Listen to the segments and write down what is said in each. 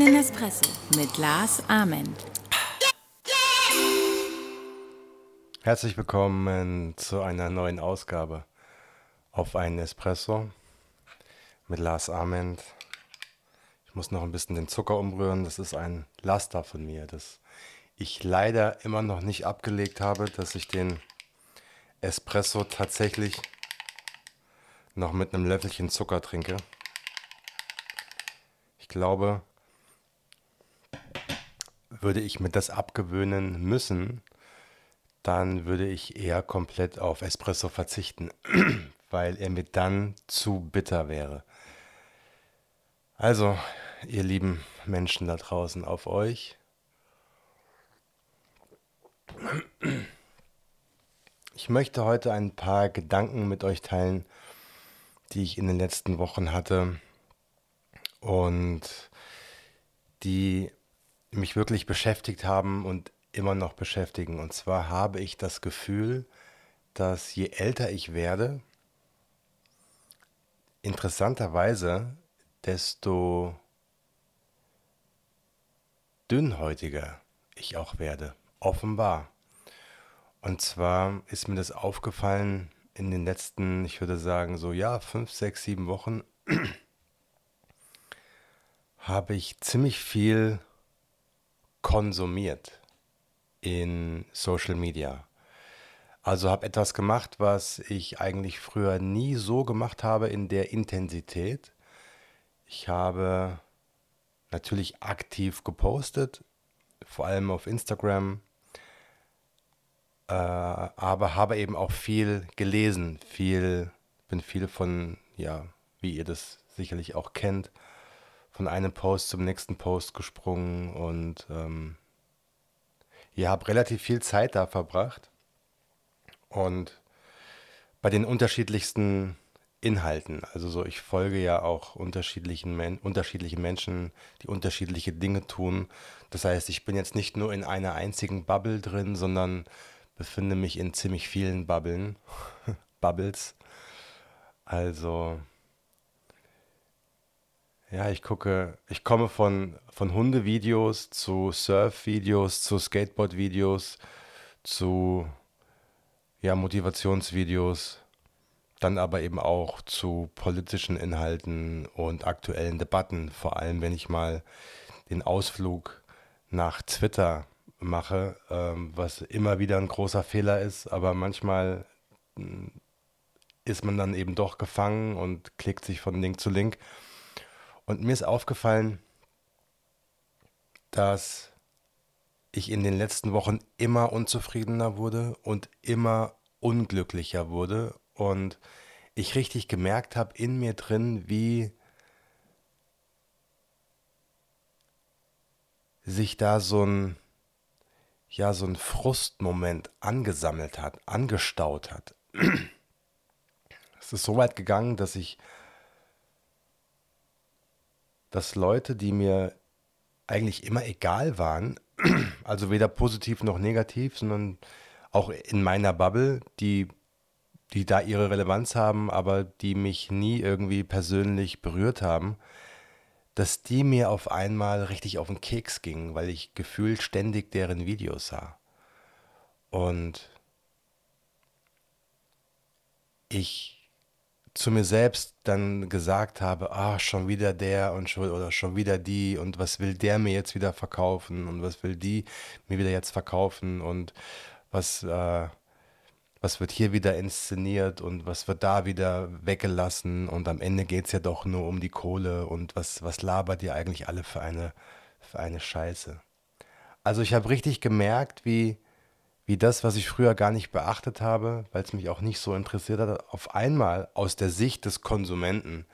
einen Espresso mit Lars Ament. Herzlich willkommen zu einer neuen Ausgabe auf einen Espresso mit Lars Ament. Ich muss noch ein bisschen den Zucker umrühren. Das ist ein Laster von mir, das ich leider immer noch nicht abgelegt habe, dass ich den Espresso tatsächlich noch mit einem Löffelchen Zucker trinke. Ich glaube, würde ich mir das abgewöhnen müssen, dann würde ich eher komplett auf Espresso verzichten, weil er mir dann zu bitter wäre. Also, ihr lieben Menschen da draußen, auf euch. Ich möchte heute ein paar Gedanken mit euch teilen, die ich in den letzten Wochen hatte und die mich wirklich beschäftigt haben und immer noch beschäftigen. Und zwar habe ich das Gefühl, dass je älter ich werde, interessanterweise, desto dünnhäutiger ich auch werde. Offenbar. Und zwar ist mir das aufgefallen in den letzten, ich würde sagen, so ja, fünf, sechs, sieben Wochen habe ich ziemlich viel konsumiert in Social Media. Also habe etwas gemacht, was ich eigentlich früher nie so gemacht habe in der Intensität. Ich habe natürlich aktiv gepostet, vor allem auf Instagram, äh, aber habe eben auch viel gelesen, viel, bin viel von, ja, wie ihr das sicherlich auch kennt, von einem Post zum nächsten Post gesprungen und ähm, ja, habe relativ viel Zeit da verbracht und bei den unterschiedlichsten Inhalten. Also so, ich folge ja auch unterschiedlichen, Men unterschiedlichen Menschen, die unterschiedliche Dinge tun. Das heißt, ich bin jetzt nicht nur in einer einzigen Bubble drin, sondern befinde mich in ziemlich vielen Bubblen, Bubbles. Also, ja, ich gucke, ich komme von, von Hundevideos zu Surf-Videos, zu Skateboard-Videos, zu ja, Motivationsvideos, dann aber eben auch zu politischen Inhalten und aktuellen Debatten, vor allem wenn ich mal den Ausflug nach Twitter mache, ähm, was immer wieder ein großer Fehler ist, aber manchmal mm, ist man dann eben doch gefangen und klickt sich von Link zu Link. Und mir ist aufgefallen, dass ich in den letzten Wochen immer unzufriedener wurde und immer unglücklicher wurde und ich richtig gemerkt habe in mir drin, wie sich da so ein ja so ein Frustmoment angesammelt hat, angestaut hat. es ist so weit gegangen, dass ich, dass Leute, die mir eigentlich immer egal waren, also weder positiv noch negativ, sondern auch in meiner Bubble, die, die da ihre Relevanz haben, aber die mich nie irgendwie persönlich berührt haben, dass die mir auf einmal richtig auf den Keks gingen, weil ich gefühlt ständig deren Videos sah. Und ich zu mir selbst dann gesagt habe, ah, schon wieder der und schon oder schon wieder die und was will der mir jetzt wieder verkaufen und was will die mir wieder jetzt verkaufen und was äh, was wird hier wieder inszeniert und was wird da wieder weggelassen und am Ende geht es ja doch nur um die Kohle und was, was labert ihr eigentlich alle für eine, für eine Scheiße. Also ich habe richtig gemerkt, wie, wie das, was ich früher gar nicht beachtet habe, weil es mich auch nicht so interessiert hat, auf einmal aus der Sicht des Konsumenten,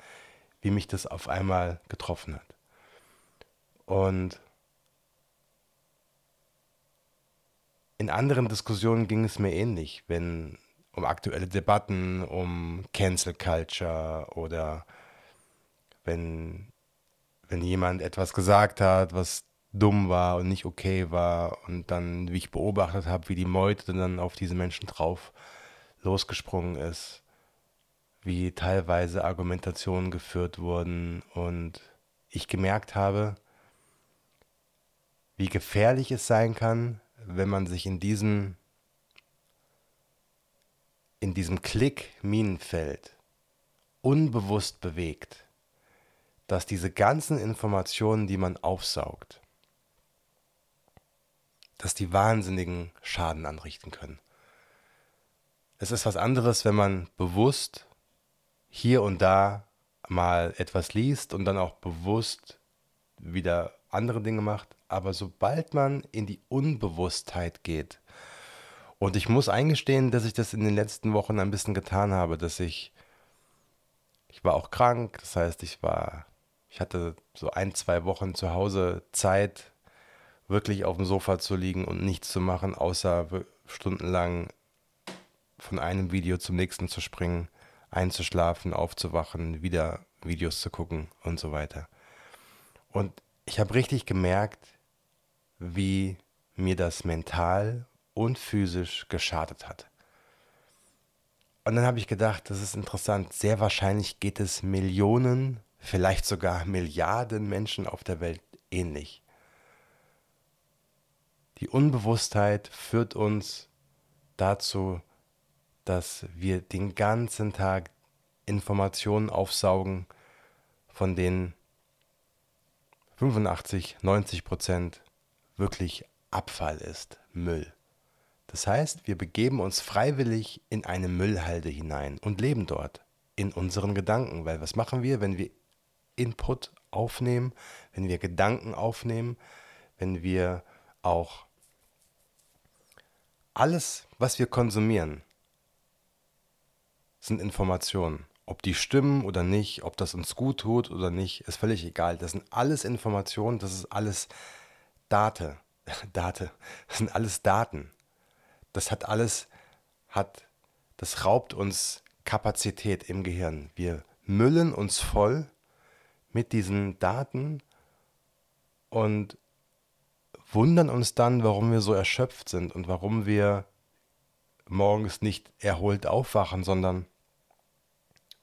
wie mich das auf einmal getroffen hat. Und in anderen Diskussionen ging es mir ähnlich, wenn um aktuelle Debatten, um Cancel Culture oder wenn, wenn jemand etwas gesagt hat, was dumm war und nicht okay war und dann, wie ich beobachtet habe, wie die Meute dann auf diese Menschen drauf losgesprungen ist, wie teilweise Argumentationen geführt wurden und ich gemerkt habe, wie gefährlich es sein kann, wenn man sich in diesem, in diesem Klick-Minenfeld unbewusst bewegt, dass diese ganzen Informationen, die man aufsaugt, dass die wahnsinnigen Schaden anrichten können. Es ist was anderes, wenn man bewusst hier und da mal etwas liest und dann auch bewusst wieder andere Dinge macht. Aber sobald man in die Unbewusstheit geht, und ich muss eingestehen, dass ich das in den letzten Wochen ein bisschen getan habe, dass ich, ich war auch krank, das heißt, ich war, ich hatte so ein, zwei Wochen zu Hause Zeit, wirklich auf dem Sofa zu liegen und nichts zu machen, außer stundenlang von einem Video zum nächsten zu springen, einzuschlafen, aufzuwachen, wieder Videos zu gucken und so weiter. Und ich habe richtig gemerkt, wie mir das mental und physisch geschadet hat. Und dann habe ich gedacht, das ist interessant, sehr wahrscheinlich geht es Millionen, vielleicht sogar Milliarden Menschen auf der Welt ähnlich. Die Unbewusstheit führt uns dazu, dass wir den ganzen Tag Informationen aufsaugen, von denen 85, 90 Prozent wirklich Abfall ist, Müll. Das heißt, wir begeben uns freiwillig in eine Müllhalde hinein und leben dort in unseren Gedanken, weil was machen wir, wenn wir Input aufnehmen, wenn wir Gedanken aufnehmen, wenn wir auch alles, was wir konsumieren, sind Informationen. Ob die stimmen oder nicht, ob das uns gut tut oder nicht, ist völlig egal. Das sind alles Informationen, das ist alles Date. Date. Das sind alles Daten. Das hat alles, hat, das raubt uns Kapazität im Gehirn. Wir müllen uns voll mit diesen Daten und wundern uns dann, warum wir so erschöpft sind und warum wir morgens nicht erholt aufwachen, sondern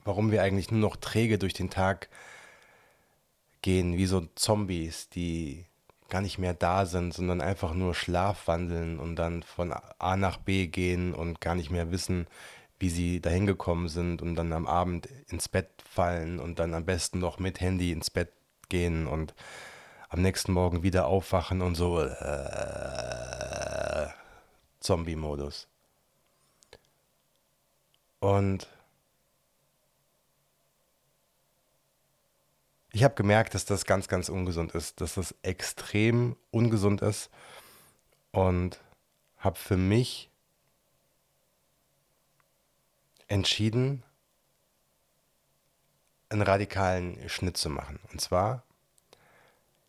warum wir eigentlich nur noch träge durch den Tag gehen, wie so Zombies, die gar nicht mehr da sind, sondern einfach nur schlafwandeln und dann von A nach B gehen und gar nicht mehr wissen, wie sie dahin gekommen sind und dann am Abend ins Bett fallen und dann am besten noch mit Handy ins Bett gehen und am nächsten Morgen wieder aufwachen und so äh, Zombie-Modus. Und ich habe gemerkt, dass das ganz, ganz ungesund ist, dass das extrem ungesund ist und habe für mich entschieden, einen radikalen Schnitt zu machen. Und zwar,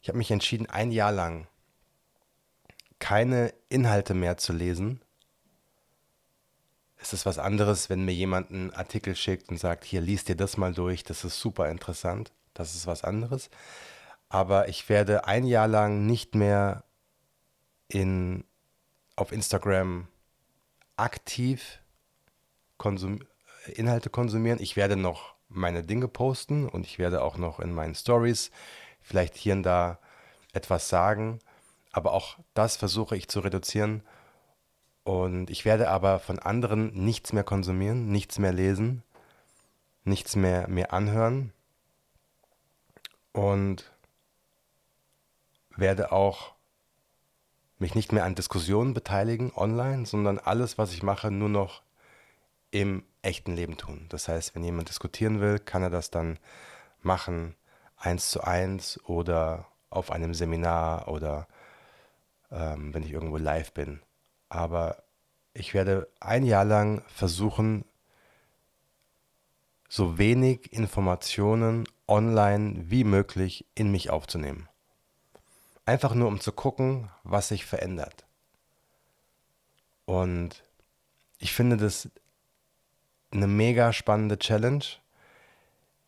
ich habe mich entschieden, ein Jahr lang keine Inhalte mehr zu lesen. Es ist was anderes, wenn mir jemand einen Artikel schickt und sagt, hier liest dir das mal durch, das ist super interessant das ist was anderes. Aber ich werde ein Jahr lang nicht mehr in, auf Instagram aktiv konsum Inhalte konsumieren. Ich werde noch meine Dinge posten und ich werde auch noch in meinen Stories vielleicht hier und da etwas sagen. Aber auch das versuche ich zu reduzieren. Und ich werde aber von anderen nichts mehr konsumieren, nichts mehr lesen, nichts mehr mir anhören und werde auch mich nicht mehr an Diskussionen beteiligen online, sondern alles, was ich mache, nur noch im echten Leben tun. Das heißt, wenn jemand diskutieren will, kann er das dann machen, eins zu eins oder auf einem Seminar oder ähm, wenn ich irgendwo live bin. Aber ich werde ein Jahr lang versuchen, so wenig Informationen online wie möglich in mich aufzunehmen. Einfach nur um zu gucken, was sich verändert. Und ich finde das eine mega spannende Challenge.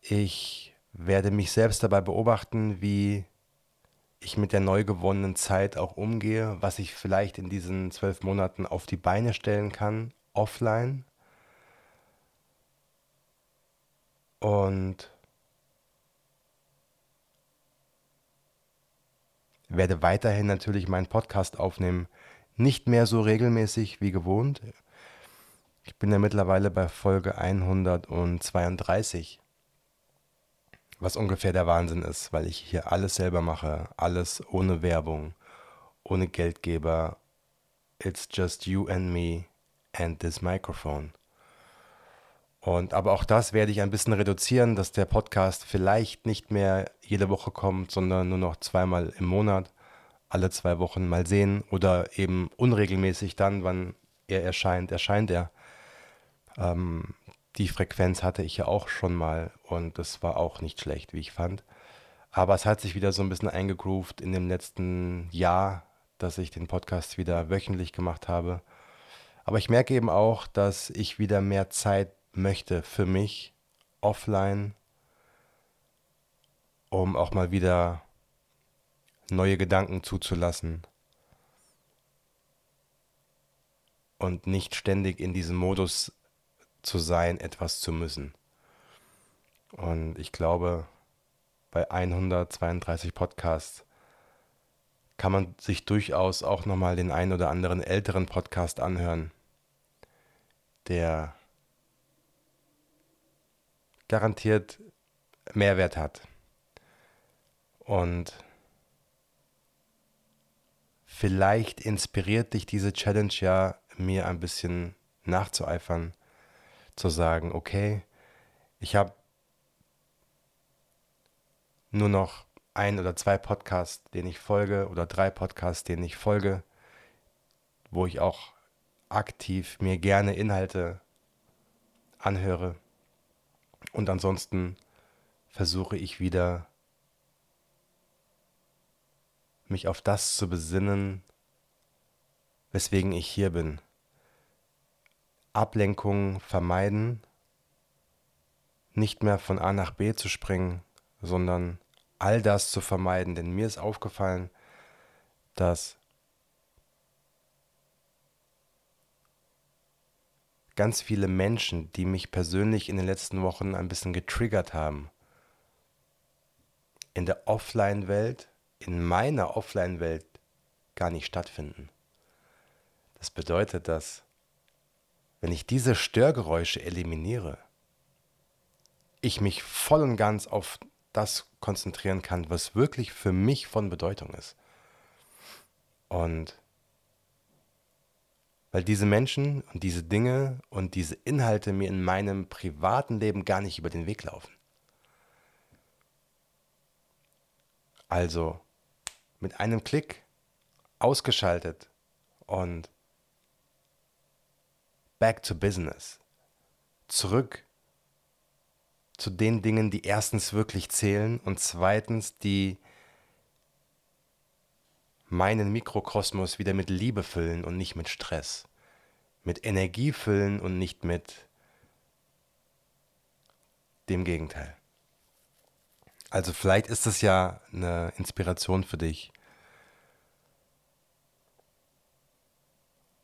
Ich werde mich selbst dabei beobachten, wie ich mit der neu gewonnenen Zeit auch umgehe, was ich vielleicht in diesen zwölf Monaten auf die Beine stellen kann, offline. Und werde weiterhin natürlich meinen Podcast aufnehmen. Nicht mehr so regelmäßig wie gewohnt. Ich bin ja mittlerweile bei Folge 132, was ungefähr der Wahnsinn ist, weil ich hier alles selber mache, alles ohne Werbung, ohne Geldgeber. It's just you and me and this microphone. Und aber auch das werde ich ein bisschen reduzieren, dass der Podcast vielleicht nicht mehr jede Woche kommt, sondern nur noch zweimal im Monat, alle zwei Wochen mal sehen oder eben unregelmäßig dann, wann er erscheint, erscheint er. Ähm, die Frequenz hatte ich ja auch schon mal und das war auch nicht schlecht, wie ich fand. Aber es hat sich wieder so ein bisschen eingegroovt in dem letzten Jahr, dass ich den Podcast wieder wöchentlich gemacht habe. Aber ich merke eben auch, dass ich wieder mehr Zeit möchte für mich offline, um auch mal wieder neue Gedanken zuzulassen und nicht ständig in diesem Modus zu sein, etwas zu müssen. Und ich glaube, bei 132 Podcasts kann man sich durchaus auch nochmal den einen oder anderen älteren Podcast anhören, der garantiert Mehrwert hat. Und vielleicht inspiriert dich diese Challenge ja, mir ein bisschen nachzueifern, zu sagen, okay, ich habe nur noch ein oder zwei Podcasts, denen ich folge, oder drei Podcasts, denen ich folge, wo ich auch aktiv mir gerne Inhalte anhöre. Und ansonsten versuche ich wieder mich auf das zu besinnen, weswegen ich hier bin. Ablenkungen vermeiden, nicht mehr von A nach B zu springen, sondern all das zu vermeiden. Denn mir ist aufgefallen, dass ganz viele Menschen, die mich persönlich in den letzten Wochen ein bisschen getriggert haben, in der Offline-Welt, in meiner Offline-Welt gar nicht stattfinden. Das bedeutet, dass wenn ich diese Störgeräusche eliminiere, ich mich voll und ganz auf das konzentrieren kann, was wirklich für mich von Bedeutung ist. Und weil diese Menschen und diese Dinge und diese Inhalte mir in meinem privaten Leben gar nicht über den Weg laufen. Also mit einem Klick ausgeschaltet und back to business. Zurück zu den Dingen, die erstens wirklich zählen und zweitens, die meinen Mikrokosmos wieder mit Liebe füllen und nicht mit Stress. Mit Energie füllen und nicht mit dem Gegenteil. Also vielleicht ist es ja eine Inspiration für dich.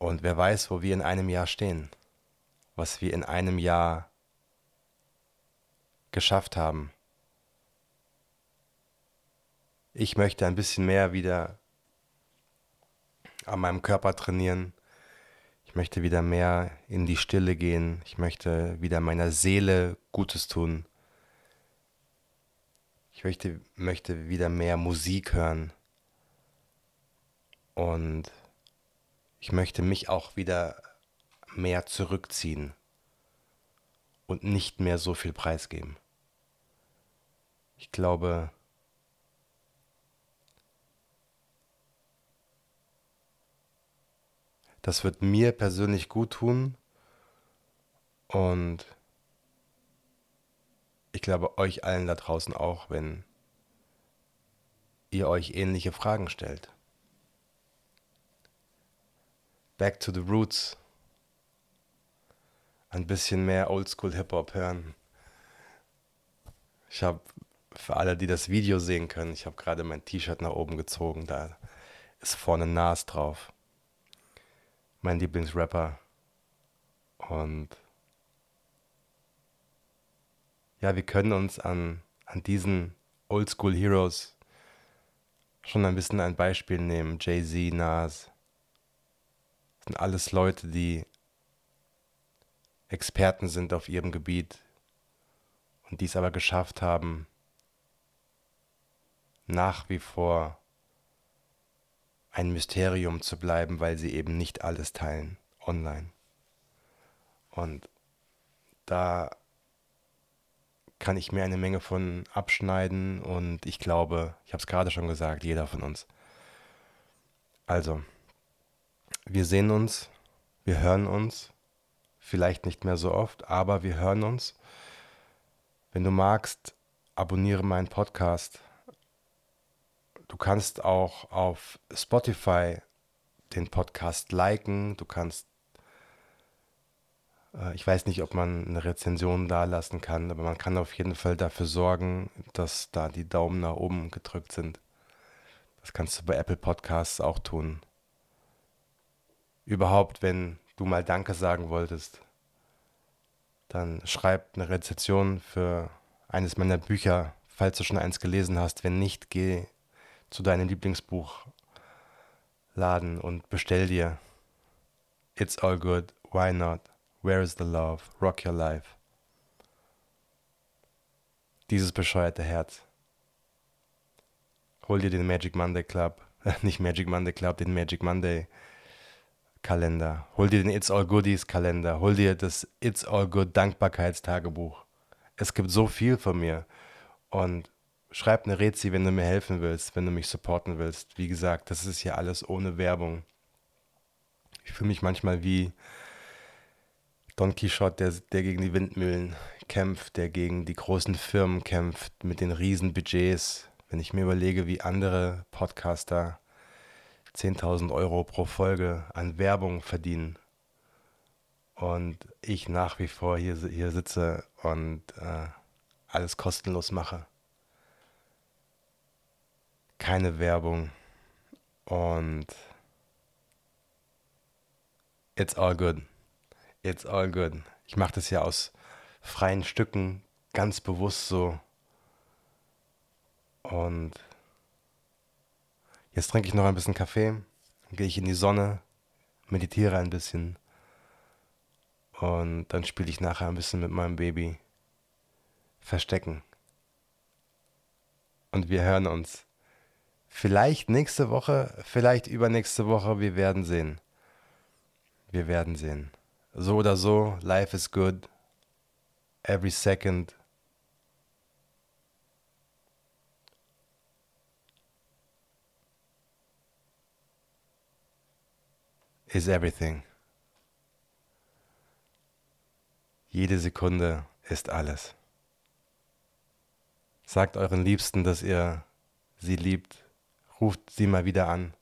Und wer weiß, wo wir in einem Jahr stehen, was wir in einem Jahr geschafft haben. Ich möchte ein bisschen mehr wieder an meinem Körper trainieren. Ich möchte wieder mehr in die Stille gehen. Ich möchte wieder meiner Seele Gutes tun. Ich möchte, möchte wieder mehr Musik hören. Und ich möchte mich auch wieder mehr zurückziehen und nicht mehr so viel preisgeben. Ich glaube, Das wird mir persönlich gut tun und ich glaube euch allen da draußen auch, wenn ihr euch ähnliche Fragen stellt. Back to the roots. Ein bisschen mehr Oldschool Hip-Hop hören. Ich habe, für alle, die das Video sehen können, ich habe gerade mein T-Shirt nach oben gezogen, da ist vorne Nas drauf mein Lieblingsrapper. Und ja, wir können uns an, an diesen Oldschool Heroes schon ein bisschen ein Beispiel nehmen. Jay-Z, Nas. Sind alles Leute, die Experten sind auf ihrem Gebiet und dies aber geschafft haben, nach wie vor ein Mysterium zu bleiben, weil sie eben nicht alles teilen online. Und da kann ich mir eine Menge von abschneiden und ich glaube, ich habe es gerade schon gesagt, jeder von uns. Also, wir sehen uns, wir hören uns, vielleicht nicht mehr so oft, aber wir hören uns. Wenn du magst, abonniere meinen Podcast. Du kannst auch auf Spotify den Podcast liken. Du kannst, äh, ich weiß nicht, ob man eine Rezension da lassen kann, aber man kann auf jeden Fall dafür sorgen, dass da die Daumen nach oben gedrückt sind. Das kannst du bei Apple Podcasts auch tun. Überhaupt, wenn du mal Danke sagen wolltest, dann schreib eine Rezension für eines meiner Bücher, falls du schon eins gelesen hast. Wenn nicht, geh zu deinem Lieblingsbuchladen und bestell dir It's All Good, Why Not, Where is the Love, Rock Your Life. Dieses bescheuerte Herz. Hol dir den Magic Monday Club, nicht Magic Monday Club, den Magic Monday Kalender. Hol dir den It's All Goodies Kalender. Hol dir das It's All Good Dankbarkeitstagebuch. Es gibt so viel von mir. Und schreib eine Rezi, wenn du mir helfen willst, wenn du mich supporten willst. Wie gesagt, das ist hier alles ohne Werbung. Ich fühle mich manchmal wie Don Quixote, der, der gegen die Windmühlen kämpft, der gegen die großen Firmen kämpft, mit den riesen Budgets. Wenn ich mir überlege, wie andere Podcaster 10.000 Euro pro Folge an Werbung verdienen und ich nach wie vor hier, hier sitze und äh, alles kostenlos mache. Keine Werbung und it's all good. It's all good. Ich mache das ja aus freien Stücken ganz bewusst so. Und Jetzt trinke ich noch ein bisschen Kaffee, gehe ich in die Sonne, meditiere ein bisschen und dann spiele ich nachher ein bisschen mit meinem Baby. Verstecken. Und wir hören uns. Vielleicht nächste Woche, vielleicht übernächste Woche, wir werden sehen. Wir werden sehen. So oder so, life is good. Every second is everything. Jede Sekunde ist alles. Sagt euren Liebsten, dass ihr sie liebt. Ruft sie mal wieder an.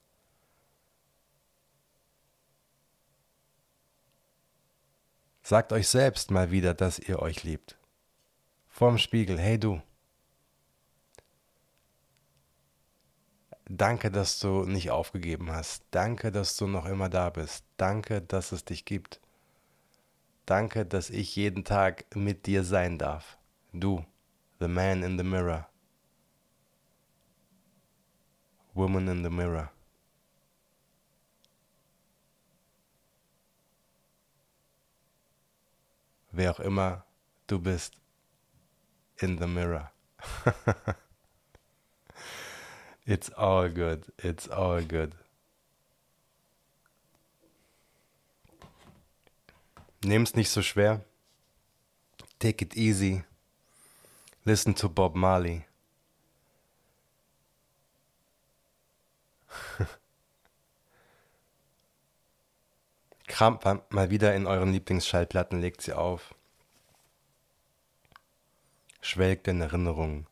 Sagt euch selbst mal wieder, dass ihr euch liebt. Vorm Spiegel, hey du. Danke, dass du nicht aufgegeben hast. Danke, dass du noch immer da bist. Danke, dass es dich gibt. Danke, dass ich jeden Tag mit dir sein darf. Du, the man in the mirror. Woman in the mirror. Wer auch immer du bist in the mirror. It's all good. It's all good. Nehm's nicht so schwer. Take it easy. Listen to Bob Marley. Kramt mal wieder in euren Lieblingsschallplatten, legt sie auf. Schwelgt in Erinnerungen.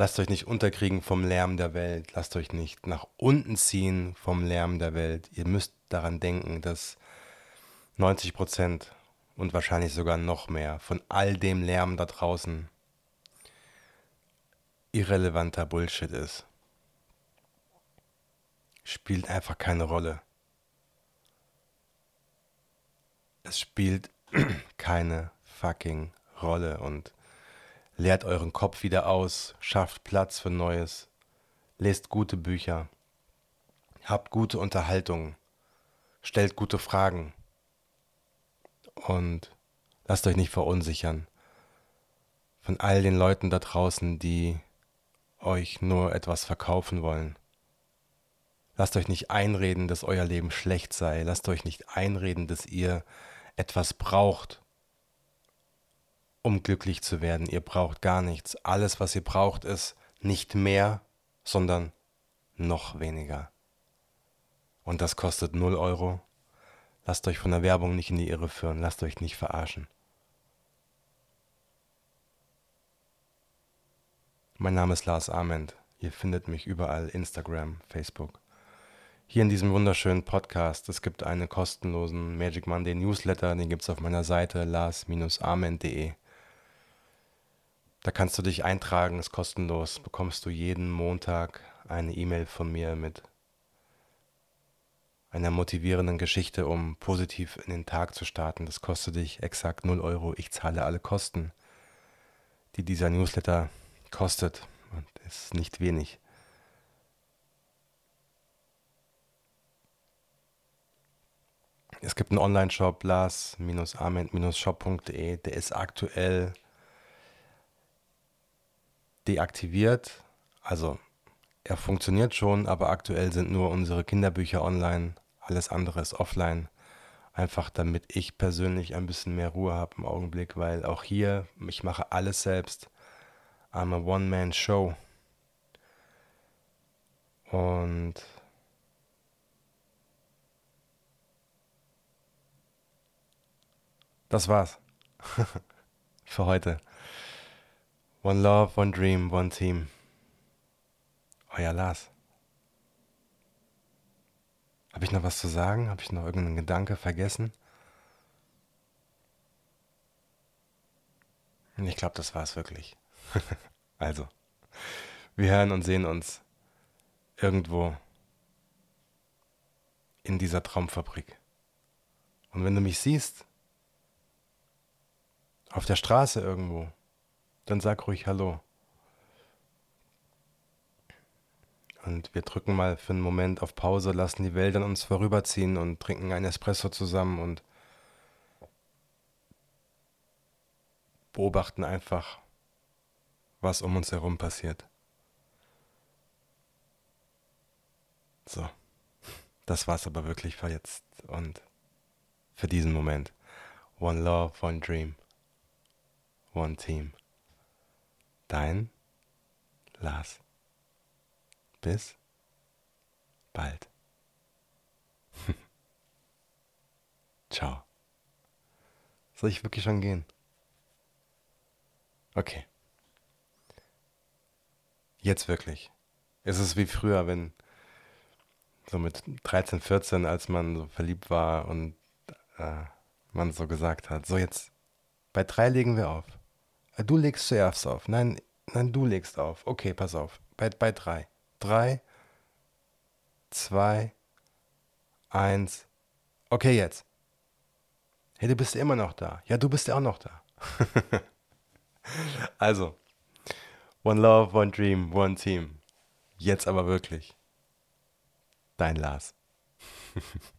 Lasst euch nicht unterkriegen vom Lärm der Welt. Lasst euch nicht nach unten ziehen vom Lärm der Welt. Ihr müsst daran denken, dass 90 Prozent und wahrscheinlich sogar noch mehr von all dem Lärm da draußen irrelevanter Bullshit ist. Spielt einfach keine Rolle. Es spielt keine fucking Rolle und Leert euren Kopf wieder aus, schafft Platz für Neues, lest gute Bücher, habt gute Unterhaltungen, stellt gute Fragen und lasst euch nicht verunsichern von all den Leuten da draußen, die euch nur etwas verkaufen wollen. Lasst euch nicht einreden, dass euer Leben schlecht sei. Lasst euch nicht einreden, dass ihr etwas braucht, um glücklich zu werden. Ihr braucht gar nichts. Alles, was ihr braucht, ist nicht mehr, sondern noch weniger. Und das kostet 0 Euro. Lasst euch von der Werbung nicht in die Irre führen. Lasst euch nicht verarschen. Mein Name ist Lars Ament. Ihr findet mich überall, Instagram, Facebook. Hier in diesem wunderschönen Podcast. Es gibt einen kostenlosen Magic Monday Newsletter, den gibt es auf meiner Seite lars-ament.de. Da kannst du dich eintragen, ist kostenlos. Bekommst du jeden Montag eine E-Mail von mir mit einer motivierenden Geschichte, um positiv in den Tag zu starten. Das kostet dich exakt 0 Euro. Ich zahle alle Kosten, die dieser Newsletter kostet. Und ist nicht wenig. Es gibt einen Online-Shop, lars-ament-shop.de, der ist aktuell deaktiviert. Also er funktioniert schon, aber aktuell sind nur unsere Kinderbücher online. Alles andere ist offline. Einfach damit ich persönlich ein bisschen mehr Ruhe habe im Augenblick, weil auch hier, ich mache alles selbst. I'm a One-Man-Show. Und das war's für heute. One Love, One Dream, One Team. Euer Lars. Habe ich noch was zu sagen? Habe ich noch irgendeinen Gedanke vergessen? Ich glaube, das war es wirklich. also, wir hören und sehen uns irgendwo in dieser Traumfabrik. Und wenn du mich siehst, auf der Straße irgendwo, dann sag ruhig Hallo. Und wir drücken mal für einen Moment auf Pause, lassen die Welt an uns vorüberziehen und trinken einen Espresso zusammen und beobachten einfach, was um uns herum passiert. So, das war's aber wirklich für jetzt und für diesen Moment. One Love, One Dream, One Team. Dein Lars. Bis bald. Ciao. Soll ich wirklich schon gehen? Okay. Jetzt wirklich. Es ist wie früher, wenn so mit 13, 14, als man so verliebt war und äh, man so gesagt hat, so jetzt bei drei legen wir auf. Äh, du legst zuerst auf. Nein, nein, du legst auf. Okay, pass auf. Bei, bei drei. Drei, zwei, eins. Okay, jetzt. Hey, du bist immer noch da. Ja, du bist ja auch noch da. also, One Love, One Dream, One Team. Jetzt aber wirklich. Dein Lars.